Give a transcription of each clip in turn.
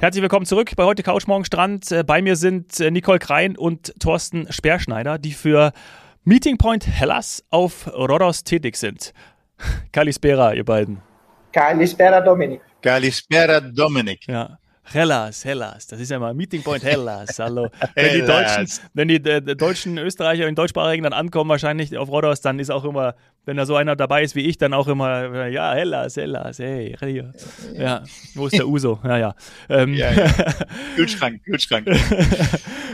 Herzlich willkommen zurück bei heute Couch Morgen Strand. Äh, bei mir sind äh, Nicole Krein und Thorsten Speerschneider, die für Meeting Point Hellas auf Rhodos tätig sind. Kalispera, ihr beiden. Kalispera Dominik. Kalispera Dominik. Ja. Hellas, Hellas, das ist ja mal Meeting Point Hellas. Hallo. Wenn die Deutschen, wenn die äh, deutschen Österreicher und Deutschsprachigen dann ankommen, wahrscheinlich auf Rhodos, dann ist auch immer, wenn da so einer dabei ist wie ich, dann auch immer, ja, Hellas, Hellas, hey, hier. Ja, wo ist der Uso? Ja, ja. Ähm, ja, ja. Kühlschrank, Kühlschrank.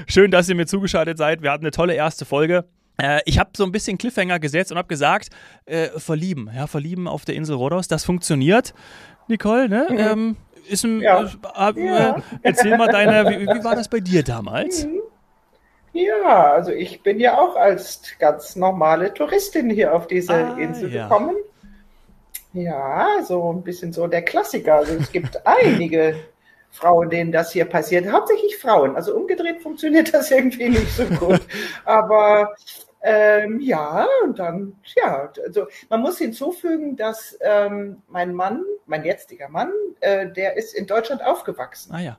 Schön, dass ihr mir zugeschaltet seid. Wir hatten eine tolle erste Folge. Äh, ich habe so ein bisschen Cliffhanger gesetzt und habe gesagt, äh, verlieben, ja, verlieben auf der Insel Rhodos, das funktioniert. Nicole, ne? Mhm. Ähm, ist ein, ja. Äh, ja. erzähl mal deine, wie, wie, war das bei dir damals? Mhm. Ja, also ich bin ja auch als ganz normale Touristin hier auf diese ah, Insel ja. gekommen. Ja, so ein bisschen so der Klassiker. Also es gibt einige Frauen, denen das hier passiert. Hauptsächlich Frauen. Also umgedreht funktioniert das irgendwie nicht so gut. Aber ähm, ja, und dann, ja, also man muss hinzufügen, dass ähm, mein Mann, mein jetziger Mann, äh, der ist in Deutschland aufgewachsen. Ah ja.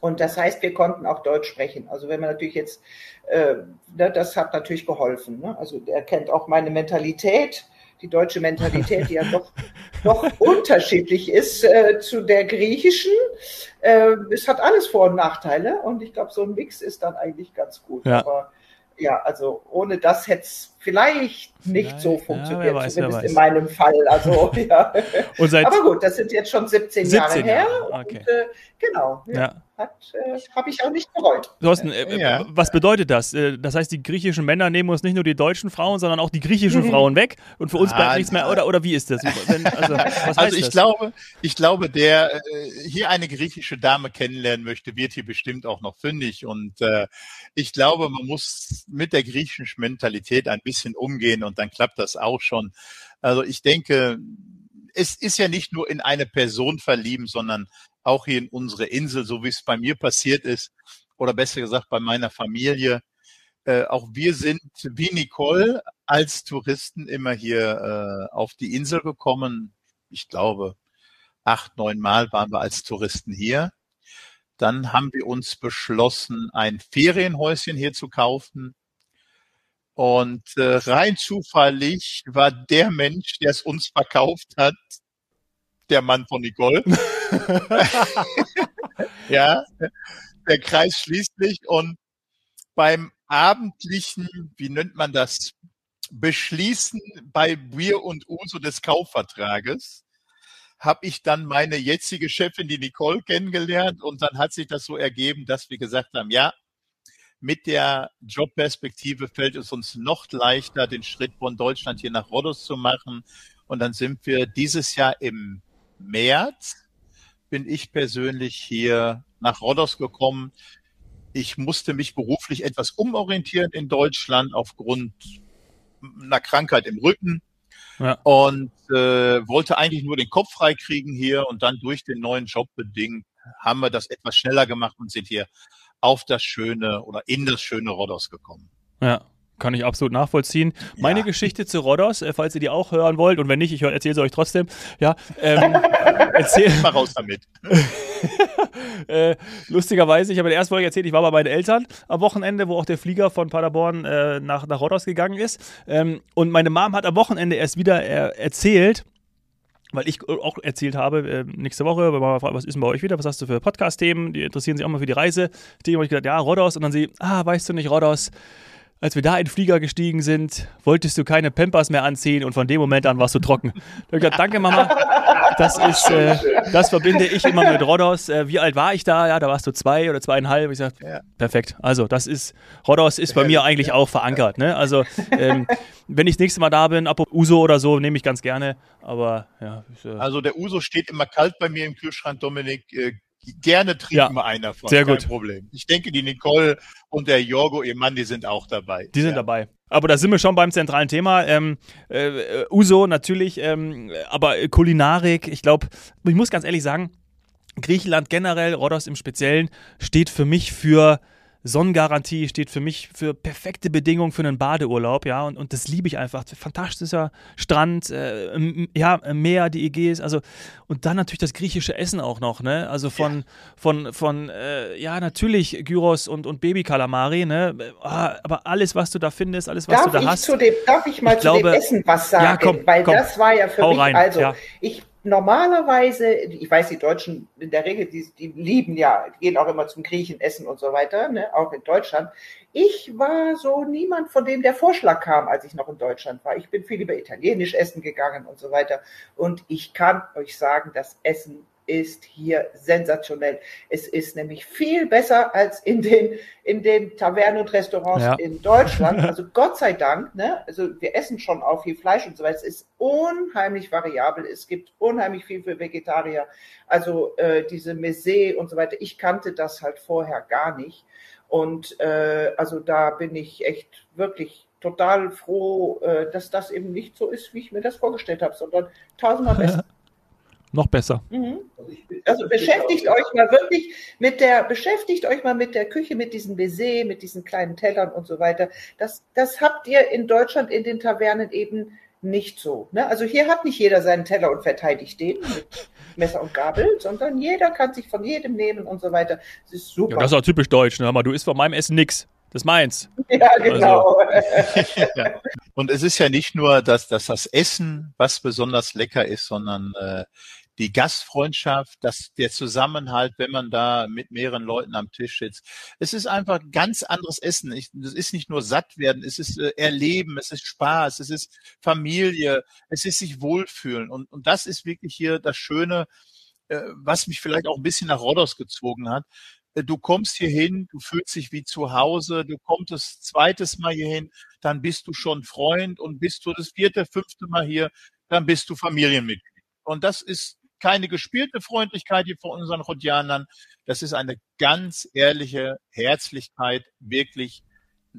Und das heißt, wir konnten auch Deutsch sprechen. Also wenn man natürlich jetzt, äh, ne, das hat natürlich geholfen. Ne? Also er kennt auch meine Mentalität, die deutsche Mentalität, die ja doch, doch unterschiedlich ist äh, zu der griechischen. Äh, es hat alles Vor- und Nachteile und ich glaube, so ein Mix ist dann eigentlich ganz gut. Ja. Aber ja, also ohne das hätte es vielleicht nicht vielleicht, so funktioniert, ja, weiß, zumindest in meinem Fall. Also, ja. Aber gut, das sind jetzt schon 17, 17 Jahre her. Okay. Und, äh, genau, ja. Äh, Habe ich auch nicht bereut. Thorsten, äh, ja. was bedeutet das? Äh, das heißt, die griechischen Männer nehmen uns nicht nur die deutschen Frauen, sondern auch die griechischen mhm. Frauen weg und für uns ah, bleibt nichts mehr. Oder, oder wie ist das? Wenn, also, also ich das? glaube, ich glaube, der äh, hier eine griechische Dame kennenlernen möchte, wird hier bestimmt auch noch fündig. Und äh, ich glaube, man muss mit der griechischen Mentalität ein bisschen umgehen und dann klappt das auch schon. Also ich denke, es ist ja nicht nur in eine Person verlieben, sondern auch hier in unsere Insel, so wie es bei mir passiert ist, oder besser gesagt bei meiner Familie. Äh, auch wir sind wie Nicole als Touristen immer hier äh, auf die Insel gekommen. Ich glaube, acht, neun Mal waren wir als Touristen hier. Dann haben wir uns beschlossen, ein Ferienhäuschen hier zu kaufen. Und äh, rein zufällig war der Mensch, der es uns verkauft hat, der Mann von Nicole. ja, der Kreis schließt sich und beim abendlichen, wie nennt man das, Beschließen bei Bier und Uso des Kaufvertrages habe ich dann meine jetzige Chefin, die Nicole, kennengelernt und dann hat sich das so ergeben, dass wir gesagt haben, ja, mit der Jobperspektive fällt es uns noch leichter, den Schritt von Deutschland hier nach Rhodos zu machen. Und dann sind wir dieses Jahr im März bin ich persönlich hier nach Rhodos gekommen. Ich musste mich beruflich etwas umorientieren in Deutschland aufgrund einer Krankheit im Rücken. Ja. Und äh, wollte eigentlich nur den Kopf freikriegen hier und dann durch den neuen Job bedingt haben wir das etwas schneller gemacht und sind hier auf das schöne oder in das schöne Rhodos gekommen. Ja, kann ich absolut nachvollziehen. Meine ja. Geschichte zu Rhodos, äh, falls ihr die auch hören wollt, und wenn nicht, ich erzähle sie euch trotzdem. Ja, ähm, erzähl mal raus damit. äh, lustigerweise, ich habe in der ersten Folge erzählt, ich war bei meinen Eltern am Wochenende, wo auch der Flieger von Paderborn äh, nach, nach Rhodos gegangen ist. Ähm, und meine Mom hat am Wochenende erst wieder äh, erzählt, weil ich auch erzählt habe, äh, nächste Woche, wenn man fragt, was ist denn bei euch wieder, was hast du für Podcast-Themen, die interessieren sich auch mal für die Reise. Die habe ich gesagt, ja, Rhodos. Und dann sie, ah, weißt du nicht, Rhodos, als wir da in den Flieger gestiegen sind, wolltest du keine Pampers mehr anziehen und von dem Moment an warst du trocken. Ich gesagt, danke Mama, das ist, äh, das verbinde ich immer mit Rhodos. Äh, wie alt war ich da? Ja, da warst du zwei oder zweieinhalb. Ich sag, ja. perfekt. Also das ist, Rhodos ist bei mir eigentlich auch verankert. Ne? Also ähm, wenn ich das nächste Mal da bin, ab Uso oder so, nehme ich ganz gerne. Aber ja. Ich, äh, also der Uso steht immer kalt bei mir im Kühlschrank, Dominik. Äh, gerne trinken ja, wir einer von. Sehr gut. Kein Problem. Ich denke, die Nicole und der Jorgo, ihr Mann, die sind auch dabei. Die sind ja. dabei. Aber da sind wir schon beim zentralen Thema. Ähm, äh, Uso natürlich, ähm, aber Kulinarik, ich glaube, ich muss ganz ehrlich sagen, Griechenland generell, Rhodos im Speziellen, steht für mich für Sonnengarantie steht für mich für perfekte Bedingungen für einen Badeurlaub, ja, und, und das liebe ich einfach. Fantastischer Strand, äh, ja, Meer, die Ägäis, also und dann natürlich das griechische Essen auch noch, ne? Also von, ja. von, von, äh, ja, natürlich Gyros und, und Baby-Kalamari, ne? Ah, aber alles, was du da findest, alles, was darf du da hast. Dem, darf ich mal ich zu glaube, dem Essen was sagen? Ja, komm, weil komm, das war ja für mich, rein, also ja. ich normalerweise, ich weiß, die Deutschen in der Regel, die, die lieben ja, gehen auch immer zum Griechen essen und so weiter, ne, auch in Deutschland. Ich war so niemand, von dem der Vorschlag kam, als ich noch in Deutschland war. Ich bin viel lieber italienisch essen gegangen und so weiter. Und ich kann euch sagen, das Essen ist hier sensationell. Es ist nämlich viel besser als in den, in den Tavernen und Restaurants ja. in Deutschland. Also Gott sei Dank, ne? Also wir essen schon auch viel Fleisch und so weiter. Es ist unheimlich variabel. Es gibt unheimlich viel für Vegetarier. Also äh, diese Mese und so weiter. Ich kannte das halt vorher gar nicht. Und äh, also da bin ich echt wirklich total froh, äh, dass das eben nicht so ist, wie ich mir das vorgestellt habe, sondern tausendmal besser. Noch besser. Mhm. Also beschäftigt euch mal wirklich mit der, beschäftigt euch mal mit der Küche, mit diesem Baiser, mit diesen kleinen Tellern und so weiter. Das, das habt ihr in Deutschland in den Tavernen eben nicht so. Ne? Also hier hat nicht jeder seinen Teller und verteidigt den mit Messer und Gabel, sondern jeder kann sich von jedem nehmen und so weiter. Das ist super. Ja, das ist auch typisch deutsch. Ne? du isst von meinem Essen nichts. Das ist meins. Ja, genau. Also. ja. Und es ist ja nicht nur, dass, dass das Essen, was besonders lecker ist, sondern äh, die Gastfreundschaft, das, der Zusammenhalt, wenn man da mit mehreren Leuten am Tisch sitzt. Es ist einfach ganz anderes Essen. es ist nicht nur satt werden, es ist äh, Erleben, es ist Spaß, es ist Familie, es ist sich wohlfühlen. Und, und das ist wirklich hier das Schöne, äh, was mich vielleicht auch ein bisschen nach Rodos gezogen hat. Äh, du kommst hier hin, du fühlst dich wie zu Hause, du kommst das zweites Mal hier hin, dann bist du schon Freund und bist du das vierte, fünfte Mal hier, dann bist du Familienmitglied. Und das ist keine gespielte Freundlichkeit hier von unseren Rhodianern. Das ist eine ganz ehrliche Herzlichkeit, wirklich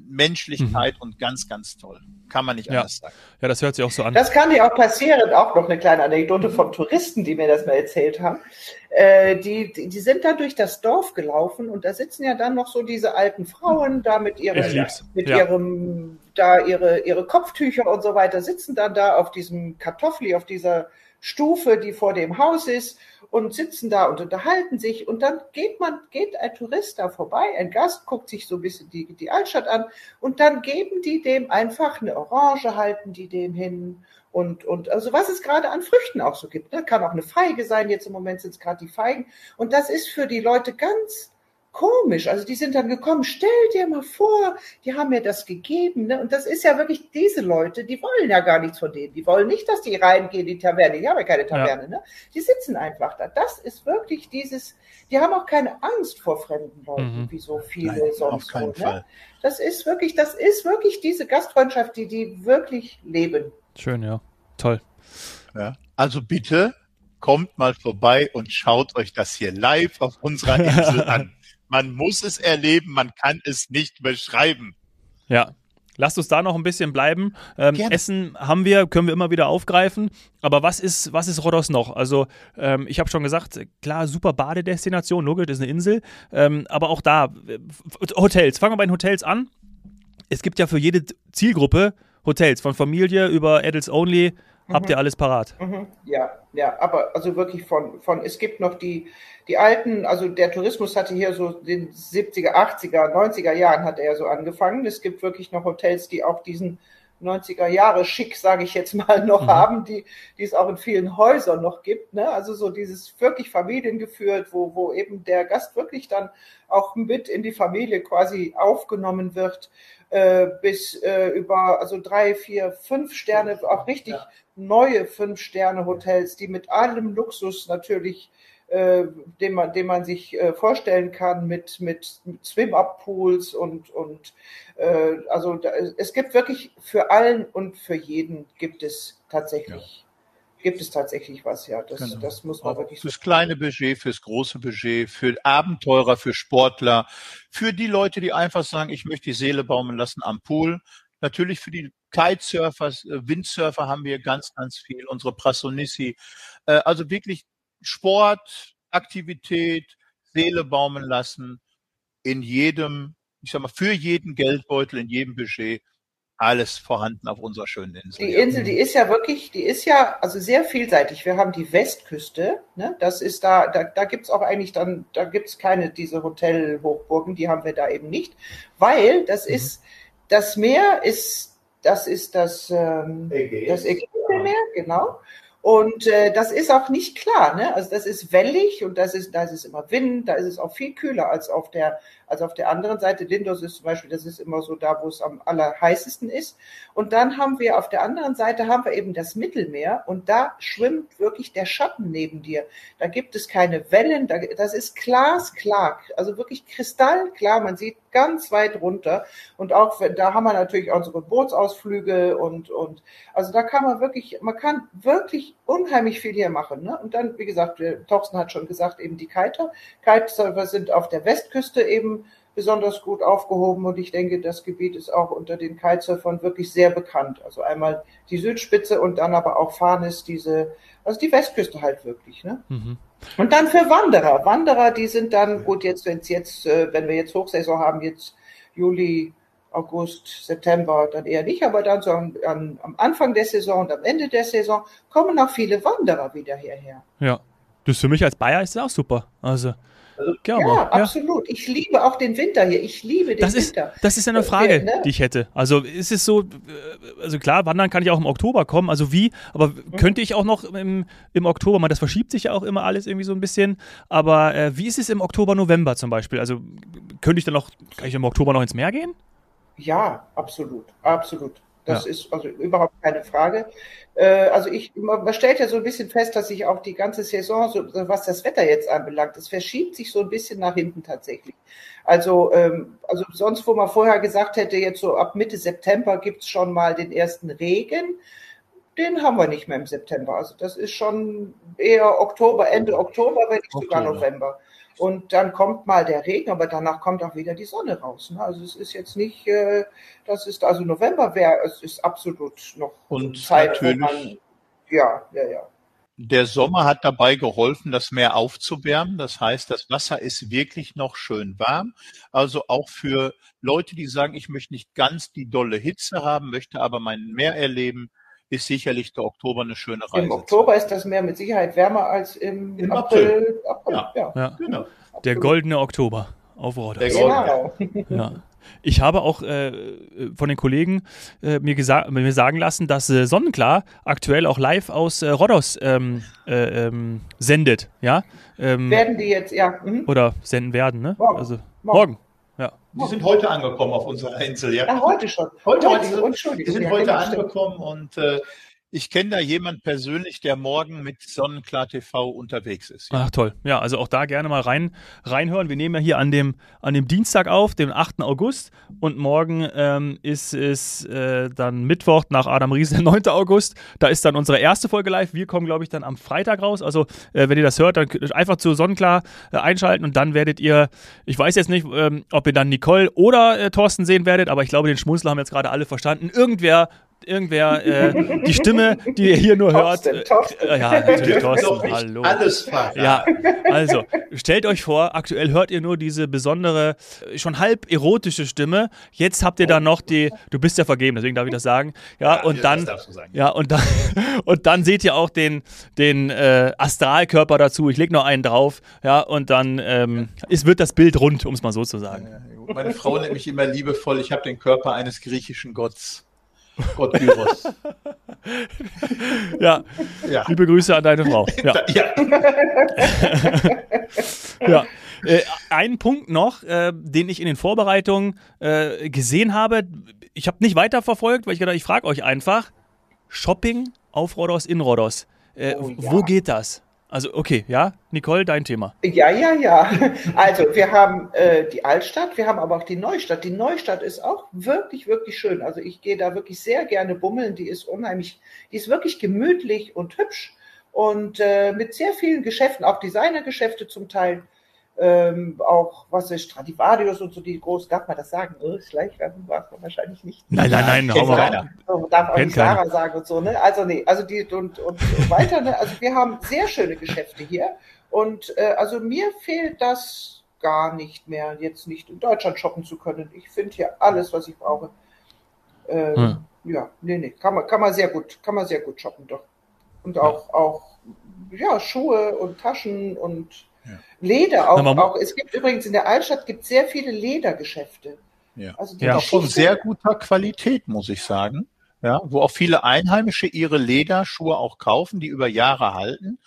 Menschlichkeit mhm. und ganz, ganz toll. Kann man nicht ja. anders sagen. Ja, das hört sich auch so an. Das kann dir auch passieren. Auch noch eine kleine Anekdote von Touristen, die mir das mal erzählt haben. Äh, die, die, die sind da durch das Dorf gelaufen und da sitzen ja dann noch so diese alten Frauen da mit ihrem, mit ja. ihrem, da ihre, ihre Kopftücher und so weiter, sitzen dann da auf diesem Kartoffeli, auf dieser Stufe, die vor dem Haus ist und sitzen da und unterhalten sich und dann geht man, geht ein Tourist da vorbei, ein Gast guckt sich so ein bisschen die, die Altstadt an und dann geben die dem einfach eine Orange, halten die dem hin und, und also was es gerade an Früchten auch so gibt. Ne? Kann auch eine Feige sein, jetzt im Moment sind es gerade die Feigen und das ist für die Leute ganz komisch. Also die sind dann gekommen, stell dir mal vor, die haben mir das gegeben. Ne? Und das ist ja wirklich diese Leute, die wollen ja gar nichts von denen. Die wollen nicht, dass die reingehen in die Taverne. Die haben ja keine Taverne. Ja. Ne? Die sitzen einfach da. Das ist wirklich dieses, die haben auch keine Angst vor fremden Leuten, mhm. wie so viele Nein, sonst. Auf keinen so, ne? Fall. Das ist wirklich, das ist wirklich diese Gastfreundschaft, die die wirklich leben. Schön, ja. Toll. Ja. Also bitte kommt mal vorbei und schaut euch das hier live auf unserer Insel an. Man muss es erleben, man kann es nicht beschreiben. Ja, Lasst uns da noch ein bisschen bleiben. Ähm, Essen haben wir, können wir immer wieder aufgreifen. Aber was ist, was ist Rhodos noch? Also, ähm, ich habe schon gesagt, klar, super Badedestination, logisch, ist eine Insel. Ähm, aber auch da, äh, Hotels. Fangen wir bei den Hotels an. Es gibt ja für jede Zielgruppe Hotels, von Familie über Adults Only. Habt mhm. ihr alles parat? Mhm. Ja, ja, aber also wirklich von, von, es gibt noch die, die alten, also der Tourismus hatte hier so den 70er, 80er, 90er Jahren hat er so angefangen. Es gibt wirklich noch Hotels, die auch diesen 90er Jahre schick, sage ich jetzt mal, noch mhm. haben, die, die es auch in vielen Häusern noch gibt. Ne? Also so dieses wirklich familiengeführt, wo, wo eben der Gast wirklich dann auch mit in die Familie quasi aufgenommen wird, äh, bis äh, über also drei, vier, fünf Sterne, auch richtig ja. neue Fünf-Sterne-Hotels, die mit allem Luxus natürlich äh, den man, den man sich äh, vorstellen kann mit, mit, mit Swim-Up-Pools und, und äh, also da, es gibt wirklich für allen und für jeden gibt es tatsächlich. Ja. Gibt es tatsächlich was, ja. Das, genau. das muss man Auch wirklich Fürs so kleine Budget, fürs große Budget, für Abenteurer, für Sportler, für die Leute, die einfach sagen, ich möchte die Seele baumeln lassen am Pool. Natürlich für die Kitesurfer, äh, Windsurfer haben wir ganz, ganz viel, unsere Prasonissi. Also wirklich Sport, Aktivität, Seele baumen lassen in jedem ich sag mal, für jeden Geldbeutel, in jedem Budget alles vorhanden auf unserer schönen Insel. Die Insel, die ist ja wirklich, die ist ja also sehr vielseitig. Wir haben die Westküste, ne? das ist da, da, da gibt es auch eigentlich dann, da gibt es keine diese Hotelhochburgen, die haben wir da eben nicht, weil das mhm. ist, das Meer ist, das ist das, ähm, Ägäis. das Ägäismeer, genau. Und äh, das ist auch nicht klar, ne? Also das ist wellig und das ist, da ist es immer Wind, da ist es auch viel kühler als auf der also auf der anderen Seite, Lindos ist zum Beispiel, das ist immer so da, wo es am allerheißesten ist. Und dann haben wir auf der anderen Seite haben wir eben das Mittelmeer und da schwimmt wirklich der Schatten neben dir. Da gibt es keine Wellen, da, das ist glasklar, also wirklich kristallklar. Man sieht ganz weit runter und auch da haben wir natürlich unsere Bootsausflüge und und also da kann man wirklich, man kann wirklich unheimlich viel hier machen. Ne? Und dann, wie gesagt, Torsten hat schon gesagt, eben die Kiter. Kitesurfer sind auf der Westküste eben besonders gut aufgehoben und ich denke, das Gebiet ist auch unter den Kitesurfern wirklich sehr bekannt. Also einmal die Südspitze und dann aber auch Farnes, diese, also die Westküste halt wirklich. Ne? Mhm. Und dann für Wanderer. Wanderer, die sind dann, gut, jetzt, wenn jetzt, äh, wenn wir jetzt Hochsaison haben, jetzt Juli, August, September dann eher nicht, aber dann so am, am Anfang der Saison und am Ende der Saison kommen auch viele Wanderer wieder hierher. Ja, das für mich als Bayer ist das auch super. Also also, ja, ja, absolut. Ich liebe auch den Winter hier. Ich liebe den das Winter. Ist, das ist eine Frage, ne? die ich hätte. Also ist es so, äh, also klar, wandern kann ich auch im Oktober kommen, also wie, aber mhm. könnte ich auch noch im, im Oktober, mal das verschiebt sich ja auch immer alles irgendwie so ein bisschen, aber äh, wie ist es im Oktober, November zum Beispiel? Also könnte ich dann noch, kann ich im Oktober noch ins Meer gehen? Ja, absolut, absolut. Das ja. ist also überhaupt keine Frage. Äh, also ich, man stellt ja so ein bisschen fest, dass sich auch die ganze Saison, so, was das Wetter jetzt anbelangt, das verschiebt sich so ein bisschen nach hinten tatsächlich. Also, ähm, also sonst, wo man vorher gesagt hätte, jetzt so ab Mitte September gibt's schon mal den ersten Regen, den haben wir nicht mehr im September. Also das ist schon eher Oktober, Ende Oktober, wenn nicht sogar November. Und dann kommt mal der Regen, aber danach kommt auch wieder die Sonne raus. Ne? Also es ist jetzt nicht, äh, das ist also November wäre, es ist absolut noch und Zeit, natürlich, man, ja, ja, ja. Der Sommer hat dabei geholfen, das Meer aufzuwärmen. Das heißt, das Wasser ist wirklich noch schön warm. Also auch für Leute, die sagen, ich möchte nicht ganz die dolle Hitze haben, möchte aber mein Meer erleben, ist sicherlich der Oktober eine schöne Reise. Im Oktober ist das Meer mit Sicherheit wärmer als im, Im April. April. Ja. Ja. ja. genau. Der goldene Oktober auf Rodos. Der goldene. Genau. Ja. Ich habe auch äh, von den Kollegen äh, mir, mir, sagen lassen, dass äh, Sonnenklar aktuell auch live aus äh, Rhodos ähm, äh, ähm, sendet. Ja? Ähm, werden die jetzt, ja. Mhm. Oder senden werden, ne? Morgen. Also, morgen. morgen. Ja. Die sind heute angekommen auf unserer Insel, ja. ja heute schon. Heute, heute, die, die sind heute angekommen und äh, ich kenne da jemand persönlich, der morgen mit Sonnenklar TV unterwegs ist. Ja. Ach toll. Ja, also auch da gerne mal rein, reinhören. Wir nehmen ja hier an dem, an dem Dienstag auf, dem 8. August. Und morgen ähm, ist es äh, dann Mittwoch nach Adam Ries, der 9. August. Da ist dann unsere erste Folge live. Wir kommen, glaube ich, dann am Freitag raus. Also, äh, wenn ihr das hört, dann einfach zu Sonnenklar äh, einschalten und dann werdet ihr, ich weiß jetzt nicht, ähm, ob ihr dann Nicole oder äh, Thorsten sehen werdet, aber ich glaube, den Schmunzler haben jetzt gerade alle verstanden. Irgendwer irgendwer äh, die Stimme, die ihr hier nur hört. Thorsten, Thorsten. Äh, ja, natürlich Thorsten. Hallo. Alles verraten. Ja, also stellt euch vor, aktuell hört ihr nur diese besondere, schon halb erotische Stimme. Jetzt habt ihr dann noch die, du bist ja vergeben, deswegen darf ich das sagen. Ja, ja und dann, ja und dann und dann seht ihr auch den den äh, Astralkörper dazu. Ich leg noch einen drauf. Ja und dann ähm, ist, wird das Bild rund, um es mal so zu sagen. Meine Frau nennt mich immer liebevoll. Ich habe den Körper eines griechischen Gotts. Gott Gyros. ja. ja. Liebe Grüße an deine Frau. Ja. ja. ja. Äh, ein Punkt noch, äh, den ich in den Vorbereitungen äh, gesehen habe. Ich habe nicht weiterverfolgt, weil ich gedacht, ich frage euch einfach. Shopping auf Rodos in Rodos. Äh, oh, ja. Wo geht das? Also okay, ja, Nicole, dein Thema. Ja, ja, ja. Also wir haben äh, die Altstadt, wir haben aber auch die Neustadt. Die Neustadt ist auch wirklich, wirklich schön. Also ich gehe da wirklich sehr gerne bummeln. Die ist unheimlich, die ist wirklich gemütlich und hübsch und äh, mit sehr vielen Geschäften, auch Designergeschäfte zum Teil ähm, auch, was ist, Stradivarius und so, die groß, darf man das sagen? Oh, Schleichwerbung war es wahrscheinlich nicht. Nein, nein, nein, hau mal so, Darf auch nicht Sarah sagen und so, ne? Also, nee, also die und, und, und weiter, ne? Also wir haben sehr schöne Geschäfte hier und äh, also mir fehlt das gar nicht mehr, jetzt nicht in Deutschland shoppen zu können. Ich finde hier alles, was ich brauche. Ähm, hm. Ja, nee, nee, kann man, kann man sehr gut, kann man sehr gut shoppen, doch. Und auch, ja. auch, ja, Schuhe und Taschen und ja. Leder auch, auch. Es gibt übrigens in der Altstadt gibt sehr viele Ledergeschäfte. Ja, also ja von sehr guter Qualität, muss ich sagen. Ja, wo auch viele Einheimische ihre Lederschuhe auch kaufen, die über Jahre halten.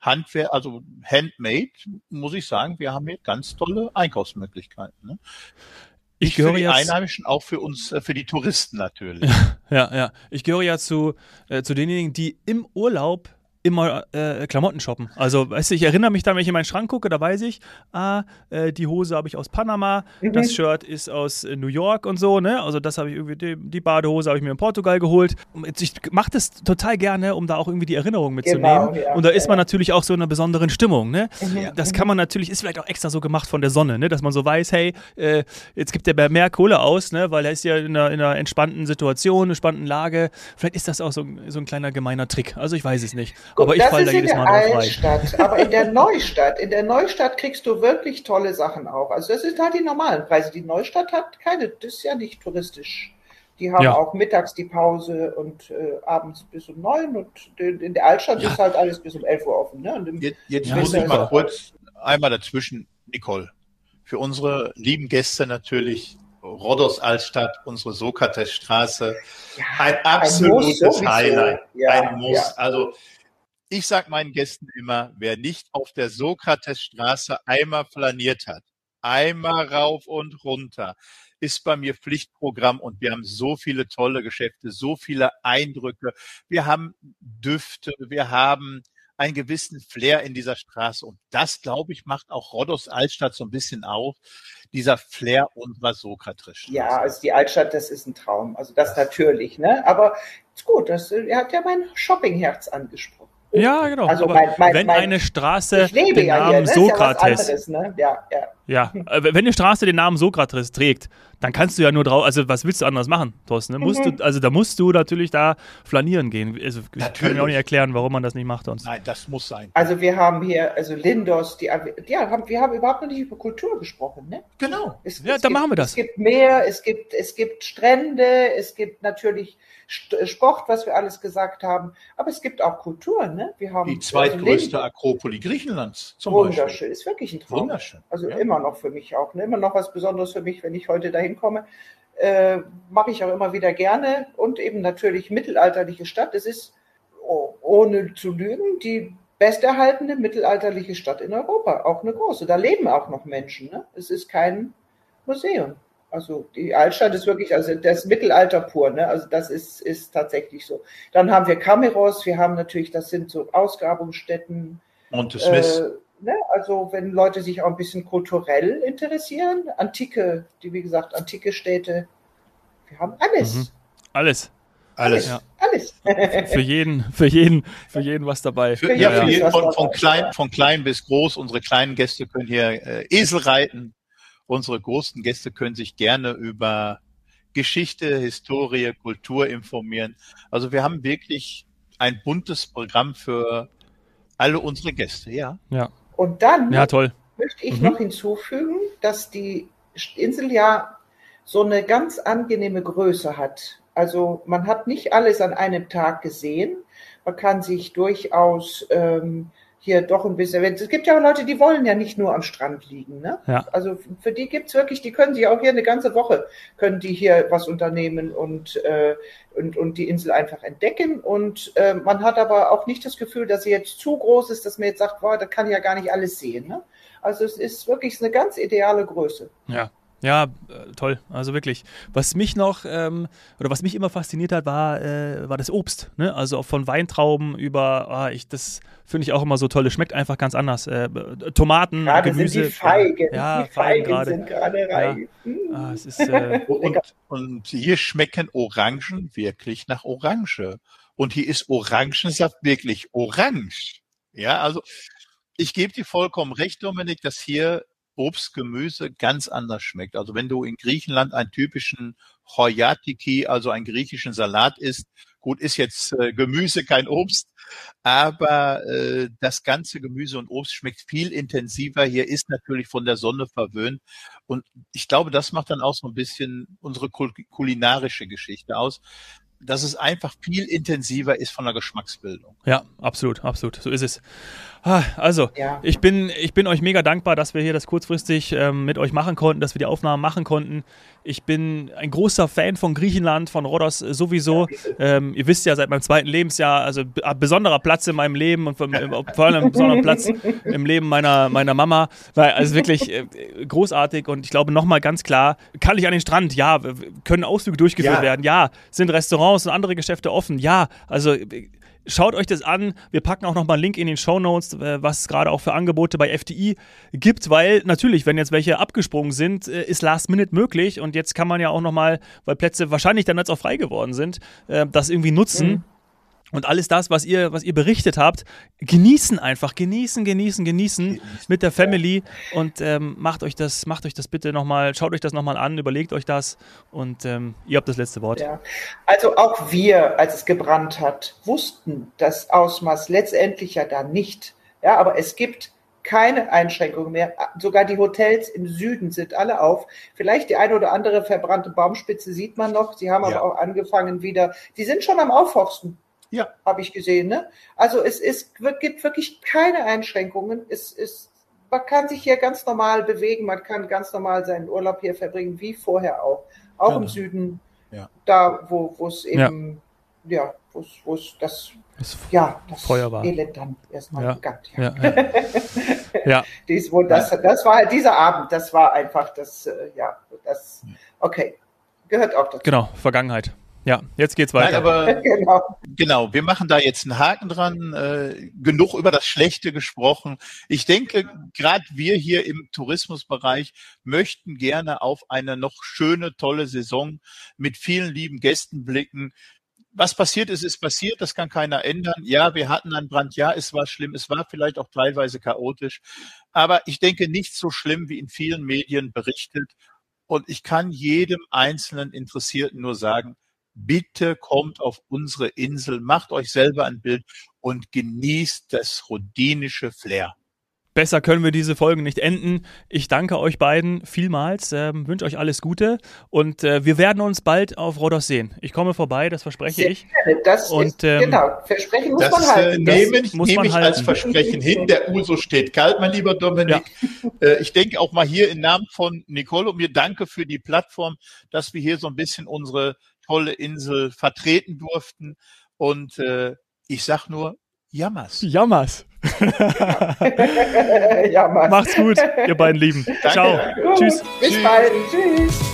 Handwehr, also handmade, muss ich sagen, wir haben hier ganz tolle Einkaufsmöglichkeiten. Ne? Ich, ich gehöre für die jetzt, Einheimischen, auch für uns, äh, für die Touristen natürlich. Ja, ja. Ich gehöre ja zu, äh, zu denjenigen, die im Urlaub immer äh, Klamotten shoppen. Also, weißt du, ich erinnere mich dann, wenn ich in meinen Schrank gucke, da weiß ich, ah, äh, die Hose habe ich aus Panama, mhm. das Shirt ist aus äh, New York und so, ne? Also, das habe ich irgendwie, die, die Badehose habe ich mir in Portugal geholt. Ich mache das total gerne, um da auch irgendwie die Erinnerung mitzunehmen. Genau, ja, und da ist man ja. natürlich auch so in einer besonderen Stimmung, ne? Mhm. Das kann man natürlich, ist vielleicht auch extra so gemacht von der Sonne, ne? Dass man so weiß, hey, äh, jetzt gibt der mehr Kohle aus, ne? Weil er ist ja in einer, in einer entspannten Situation, entspannten Lage. Vielleicht ist das auch so, so ein kleiner gemeiner Trick. Also, ich weiß es nicht. Gut, aber ich falle da jedes Mal drauf Altstadt, Aber in der Neustadt, in der Neustadt kriegst du wirklich tolle Sachen auch. Also das sind halt die normalen Preise. Die Neustadt hat keine, das ist ja nicht touristisch. Die haben ja. auch mittags die Pause und äh, abends bis um neun und in der Altstadt ja. ist halt alles bis um elf Uhr offen. Ne? Im, jetzt, jetzt muss ich mal kurz einmal dazwischen, Nicole. Für unsere lieben Gäste natürlich Rhodos Altstadt, unsere Sokratesstraße. Ja, ein absolutes ein Highlight. Ja, ein Muss. Ja. Also ich sage meinen Gästen immer, wer nicht auf der Sokratesstraße einmal flaniert hat, einmal rauf und runter, ist bei mir Pflichtprogramm und wir haben so viele tolle Geschäfte, so viele Eindrücke. Wir haben Düfte, wir haben einen gewissen Flair in dieser Straße. Und das, glaube ich, macht auch Rhodos Altstadt so ein bisschen auf, dieser Flair unserer Sokrates. Ja, also die Altstadt, das ist ein Traum. Also das, natürlich, ne? Aber ist gut, das, er hat ja mein Shoppingherz angesprochen. Ja, genau. Also mein, mein, wenn mein, eine Straße den Namen hier, ne? Sokrates, ja, ne? ja, ja. äh, wenn eine Straße den Namen Sokrates trägt, dann kannst du ja nur drauf, also was willst du anderes machen, Thorsten? Ne? Musst mhm. du, also da musst du natürlich da flanieren gehen. Also ich kann mir auch nicht erklären, warum man das nicht macht sonst. Nein, das muss sein. Also wir haben hier, also Lindos, die, ja, haben, wir haben überhaupt noch nicht über Kultur gesprochen, ne? Genau. Es, ja, dann machen wir das. Es gibt Meer, es gibt, es gibt Strände, es gibt natürlich Sport, was wir alles gesagt haben, aber es gibt auch Kultur, ne? Wir haben die zweitgrößte also Akropolis Griechenlands zum Wunderschön, Beispiel. ist wirklich ein Traum. Wunderschön. Also ja. immer noch für mich auch, ne? immer noch was Besonderes für mich, wenn ich heute dahin hinkomme, äh, mache ich auch immer wieder gerne. Und eben natürlich mittelalterliche Stadt. Es ist, oh, ohne zu lügen, die besterhaltene mittelalterliche Stadt in Europa. Auch eine große. Da leben auch noch Menschen. Ne? Es ist kein Museum. Also die Altstadt ist wirklich, also das Mittelalter pur, ne? Also das ist, ist tatsächlich so. Dann haben wir Cameros, wir haben natürlich, das sind so Ausgrabungsstätten. Montesmith. Äh, ne, also wenn Leute sich auch ein bisschen kulturell interessieren, antike, die wie gesagt, antike Städte, wir haben alles. Mhm. Alles. Alles. Ja. Alles. für jeden, für jeden, für jeden was dabei. Für, ja, für jeden, von, von, klein, von klein bis groß. Unsere kleinen Gäste können hier äh, Esel reiten. Unsere großen Gäste können sich gerne über Geschichte, Historie, Kultur informieren. Also wir haben wirklich ein buntes Programm für alle unsere Gäste, ja. Ja. Und dann ja, möchte ich mhm. noch hinzufügen, dass die Insel ja so eine ganz angenehme Größe hat. Also man hat nicht alles an einem Tag gesehen. Man kann sich durchaus ähm, hier doch ein bisschen. Es gibt ja auch Leute, die wollen ja nicht nur am Strand liegen. Ne? Ja. Also für die gibt's wirklich, die können sich auch hier eine ganze Woche, können die hier was unternehmen und, äh, und, und die Insel einfach entdecken. Und äh, man hat aber auch nicht das Gefühl, dass sie jetzt zu groß ist, dass man jetzt sagt, boah, da kann ich ja gar nicht alles sehen. Ne? Also es ist wirklich eine ganz ideale Größe. Ja, ja, äh, toll. Also wirklich. Was mich noch, ähm, oder was mich immer fasziniert hat, war, äh, war das Obst. Ne? Also von Weintrauben über, ah, ich, das finde ich auch immer so toll. Es schmeckt einfach ganz anders. Äh, Tomaten, gerade Gemüse. Sind die Feigen. Ja, die Feigen, Feigen sind gerade reif. Ja. Ah, es ist, äh, und, und hier schmecken Orangen wirklich nach Orange. Und hier ist Orangensaft wirklich orange. Ja, also ich gebe dir vollkommen recht, Dominik, dass hier Obst, Gemüse ganz anders schmeckt. Also wenn du in Griechenland einen typischen Hoyatiki, also einen griechischen Salat isst, Gut, ist jetzt äh, Gemüse kein Obst, aber äh, das ganze Gemüse und Obst schmeckt viel intensiver. Hier ist natürlich von der Sonne verwöhnt. Und ich glaube, das macht dann auch so ein bisschen unsere kulinarische Geschichte aus dass es einfach viel intensiver ist von der Geschmacksbildung. Ja, absolut, absolut. So ist es. Ah, also, ja. ich, bin, ich bin euch mega dankbar, dass wir hier das kurzfristig ähm, mit euch machen konnten, dass wir die Aufnahmen machen konnten. Ich bin ein großer Fan von Griechenland, von Rhodos sowieso. Ähm, ihr wisst ja, seit meinem zweiten Lebensjahr, also ein besonderer Platz in meinem Leben und vor allem ein besonderer Platz im Leben meiner, meiner Mama. Weil, also wirklich äh, großartig und ich glaube nochmal ganz klar, kann ich an den Strand? Ja. Können Ausflüge durchgeführt ja. werden? Ja. Sind Restaurants und andere Geschäfte offen? Ja. Also Schaut euch das an. Wir packen auch nochmal einen Link in den Show Notes, äh, was es gerade auch für Angebote bei FDI gibt, weil natürlich, wenn jetzt welche abgesprungen sind, äh, ist Last Minute möglich und jetzt kann man ja auch nochmal, weil Plätze wahrscheinlich dann jetzt auch frei geworden sind, äh, das irgendwie nutzen. Mhm und alles das, was ihr, was ihr berichtet habt, genießen einfach, genießen, genießen, genießen mit der Family und ähm, macht euch das, macht euch das bitte nochmal, schaut euch das nochmal an, überlegt euch das und ähm, ihr habt das letzte Wort. Ja. Also auch wir, als es gebrannt hat, wussten das Ausmaß letztendlich ja da nicht. Ja, aber es gibt keine Einschränkungen mehr. Sogar die Hotels im Süden sind alle auf. Vielleicht die eine oder andere verbrannte Baumspitze sieht man noch. Sie haben ja. aber auch angefangen wieder. Die sind schon am Aufforsten. Ja. Habe ich gesehen. Ne? Also es ist, gibt wirklich keine Einschränkungen. Es ist, man kann sich hier ganz normal bewegen, man kann ganz normal seinen Urlaub hier verbringen, wie vorher auch. Auch ja. im Süden, ja. da wo es eben, ja, ja wo es das, das, ja, das Feuer war. Elend dann erstmal ja. gab. Ja, ja. ja. Dies, wo das, das war halt dieser Abend, das war einfach das, äh, ja, das, okay, gehört auch dazu. Genau, Vergangenheit. Ja, jetzt geht's weiter. Nein, aber genau. genau, wir machen da jetzt einen Haken dran. Äh, genug über das Schlechte gesprochen. Ich denke, gerade wir hier im Tourismusbereich möchten gerne auf eine noch schöne, tolle Saison mit vielen lieben Gästen blicken. Was passiert ist, ist passiert, das kann keiner ändern. Ja, wir hatten einen Brand, ja, es war schlimm, es war vielleicht auch teilweise chaotisch, aber ich denke nicht so schlimm, wie in vielen Medien berichtet. Und ich kann jedem einzelnen Interessierten nur sagen, bitte kommt auf unsere Insel, macht euch selber ein Bild und genießt das rhodinische Flair. Besser können wir diese Folgen nicht enden. Ich danke euch beiden vielmals, ähm, wünsche euch alles Gute und äh, wir werden uns bald auf Rhodos sehen. Ich komme vorbei, das verspreche Sehr ich. Das und, ist, ähm, genau, Versprechen muss das, man halten. Äh, nehmen, muss nehme man ich halten. als Versprechen hin. Der Uso steht kalt, mein lieber Dominik. Ja. Äh, ich denke auch mal hier im Namen von Nicole und mir danke für die Plattform, dass wir hier so ein bisschen unsere tolle Insel vertreten durften. Und äh, ich sag nur, Jammers. Jammers. Jammers. Macht's gut, ihr beiden Lieben. Danke. Ciao. Gut. Tschüss. Bis Tschüss. bald. Tschüss.